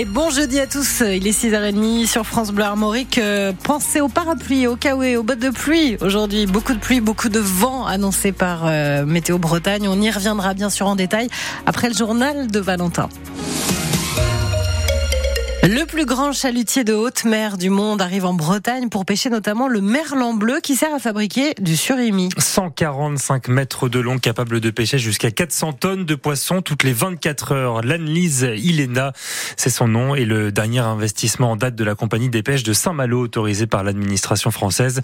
Et bon jeudi à tous, il est 6h30 sur France Bleu Armorique. Euh, pensez au parapluie, au kawaii, aux bottes de pluie. Aujourd'hui, beaucoup de pluie, beaucoup de vent annoncé par euh, Météo Bretagne. On y reviendra bien sûr en détail après le journal de Valentin. Le plus grand chalutier de haute mer du monde arrive en Bretagne pour pêcher notamment le merlan bleu qui sert à fabriquer du surimi. 145 mètres de long, capable de pêcher jusqu'à 400 tonnes de poissons toutes les 24 heures. L'Anlise Ilena, c'est son nom, et le dernier investissement en date de la compagnie des pêches de Saint-Malo, autorisé par l'administration française.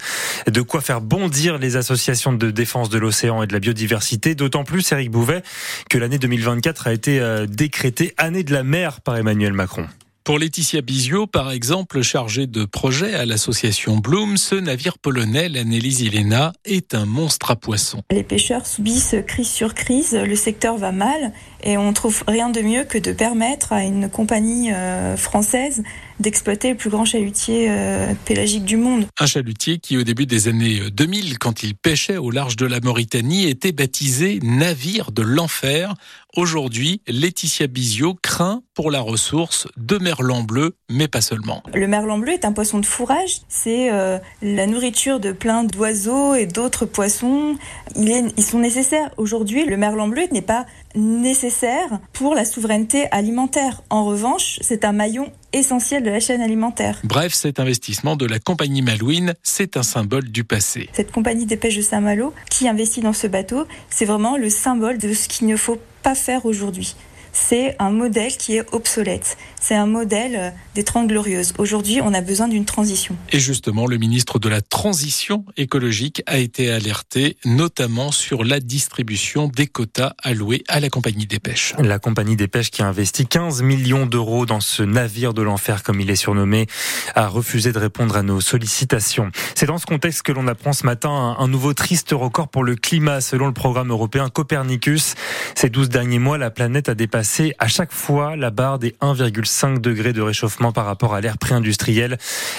De quoi faire bondir les associations de défense de l'océan et de la biodiversité, d'autant plus, Eric Bouvet, que l'année 2024 a été euh, décrétée année de la mer par Emmanuel Macron. Pour Laetitia Bizio, par exemple, chargée de projet à l'association Bloom, ce navire polonais, l'Annelise Ilena, est un monstre à poissons. Les pêcheurs subissent crise sur crise, le secteur va mal et on trouve rien de mieux que de permettre à une compagnie euh, française d'exploiter le plus grand chalutier euh, pélagique du monde. Un chalutier qui, au début des années 2000, quand il pêchait au large de la Mauritanie, était baptisé navire de l'enfer. Aujourd'hui, Laetitia Bizio craint pour la ressource de merlan bleu, mais pas seulement. Le merlan bleu est un poisson de fourrage. C'est euh, la nourriture de plein d'oiseaux et d'autres poissons. ils sont nécessaires. Aujourd'hui, le merlan bleu n'est pas nécessaire pour la souveraineté alimentaire. En revanche, c'est un maillon essentiel de la chaîne alimentaire. Bref, cet investissement de la compagnie Malouine, c'est un symbole du passé. Cette compagnie des pêches de Saint-Malo qui investit dans ce bateau, c'est vraiment le symbole de ce qu'il ne faut pas faire aujourd'hui c'est un modèle qui est obsolète. C'est un modèle euh, des Trente Glorieuses. Aujourd'hui, on a besoin d'une transition. Et justement, le ministre de la Transition écologique a été alerté, notamment sur la distribution des quotas alloués à la compagnie des pêches. La compagnie des pêches qui a investi 15 millions d'euros dans ce navire de l'enfer, comme il est surnommé, a refusé de répondre à nos sollicitations. C'est dans ce contexte que l'on apprend ce matin un nouveau triste record pour le climat. Selon le programme européen Copernicus, ces 12 derniers mois, la planète a dépassé c'est à chaque fois la barre des 1,5 degrés de réchauffement par rapport à l'ère pré-industrielle.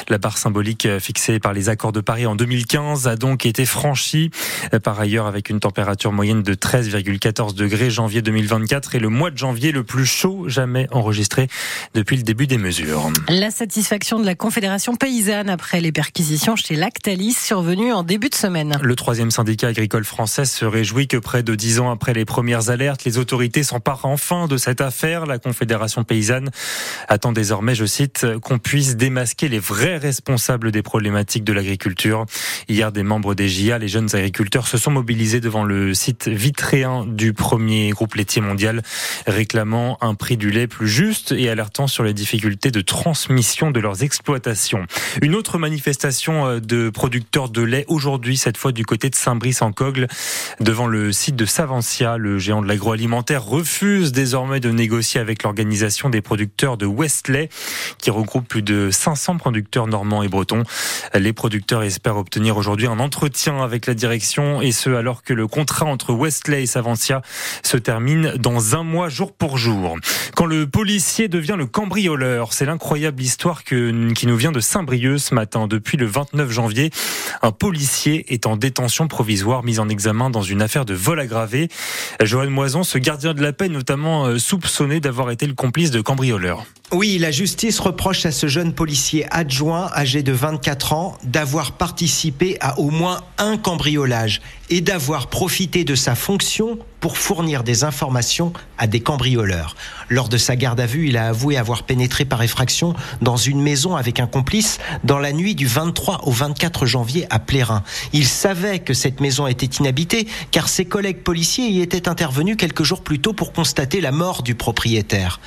La barre symbolique euh, fixée par les accords de Paris en 2015 a donc été franchie. Euh, par ailleurs, avec une température moyenne de 13,14 degrés janvier 2024 et le mois de janvier le plus chaud jamais enregistré depuis le début des mesures. La satisfaction de la Confédération paysanne après les perquisitions chez Lactalis survenues en début de semaine. Le troisième syndicat agricole français se réjouit que près de dix ans après les premières alertes, les autorités s'emparent enfin de cette affaire. La Confédération paysanne attend désormais, je cite, qu'on puisse démasquer les vrais responsables des problématiques de l'agriculture. Hier, des membres des JA, les jeunes agriculteurs, se sont mobilisés devant le site vitréen du premier groupe laitier mondial, réclamant un prix du lait plus juste et alertant sur les difficultés de transmission de leurs exploitations. Une autre manifestation euh, de producteurs de lait aujourd'hui, cette fois du côté de Saint-Brice-en-Cogle, devant le site de Savancia. Le géant de l'agroalimentaire refuse désormais de négocier avec l'organisation des producteurs de Westley, qui regroupe plus de 500 producteurs normands et bretons. Les producteurs espèrent obtenir aujourd'hui un entretien avec la direction, et ce alors que le contrat entre Westley et Savantia se termine dans un mois jour pour jour. Quand le policier devient le cambrioleur, c'est l'incroyable histoire que, qui nous vient de Saint-Brieuc ce matin. Depuis le 29 janvier, un policier est en détention provisoire, mis en examen dans une affaire de vol aggravé. Joël Moison, ce gardien de la paix, notamment soupçonné d'avoir été le complice de cambrioleurs. Oui, la justice reproche à ce jeune policier adjoint âgé de 24 ans d'avoir participé à au moins un cambriolage et d'avoir profité de sa fonction pour fournir des informations à des cambrioleurs. Lors de sa garde à vue, il a avoué avoir pénétré par effraction dans une maison avec un complice dans la nuit du 23 au 24 janvier à Plérin. Il savait que cette maison était inhabitée car ses collègues policiers y étaient intervenus quelques jours plus tôt pour constater la mort du propriétaire.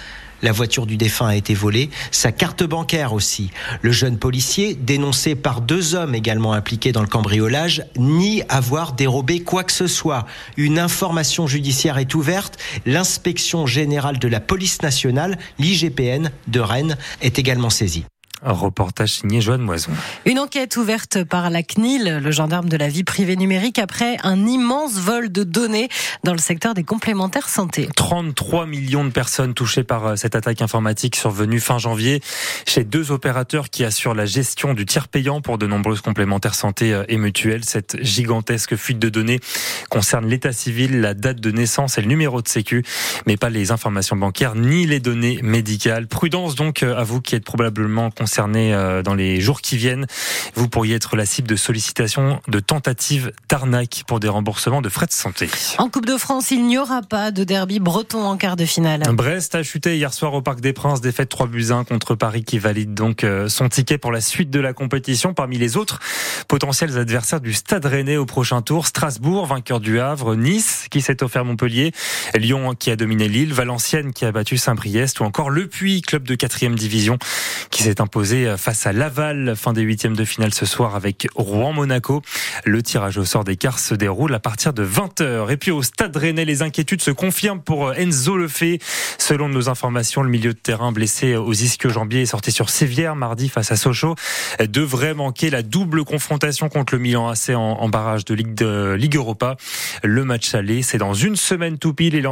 La voiture du défunt a été volée, sa carte bancaire aussi. Le jeune policier, dénoncé par deux hommes également impliqués dans le cambriolage, nie avoir dérobé quoi que ce soit. Une information judiciaire est ouverte. L'inspection générale de la police nationale, l'IGPN de Rennes, est également saisie. Un reportage signé Joanne Moison. Une enquête ouverte par la CNIL, le gendarme de la vie privée numérique, après un immense vol de données dans le secteur des complémentaires santé. 33 millions de personnes touchées par euh, cette attaque informatique survenue fin janvier chez deux opérateurs qui assurent la gestion du tiers payant pour de nombreuses complémentaires santé euh, et mutuelles. Cette gigantesque fuite de données concerne l'état civil, la date de naissance et le numéro de sécu, mais pas les informations bancaires ni les données médicales. Prudence donc euh, à vous qui êtes probablement concernés euh, dans les jours qui viennent. Vous pourriez être la cible de sollicitations, de tentatives d'arnaque pour des remboursements de frais de santé. En Coupe de France, il n'y aura pas de derby breton en quart de finale. Brest a chuté hier soir au Parc des Princes, défaite 3 buts 1 contre Paris qui valide donc euh, son ticket pour la suite de la compétition. Parmi les autres potentiels adversaires du Stade Rennais au prochain tour, Strasbourg, vainqueur du Havre, Nice qui s'est offert Montpellier, Lyon qui a dominé Lille, Valenciennes qui a battu Saint-Priest ou encore Le Puy, club de quatrième division qui s'est imposé face à Laval, fin des huitièmes de finale ce soir avec Rouen-Monaco. Le tirage au sort des quarts se déroule à partir de 20h. Et puis au Stade Rennais, les inquiétudes se confirment pour Enzo Lefebvre. Selon nos informations, le milieu de terrain blessé aux ischio-jambiers est sorti sur Sévière mardi face à Sochaux. Devrait manquer la double confrontation contre le Milan AC en, barrage de Ligue, Europa. Le match aller, c'est dans une semaine tout pile.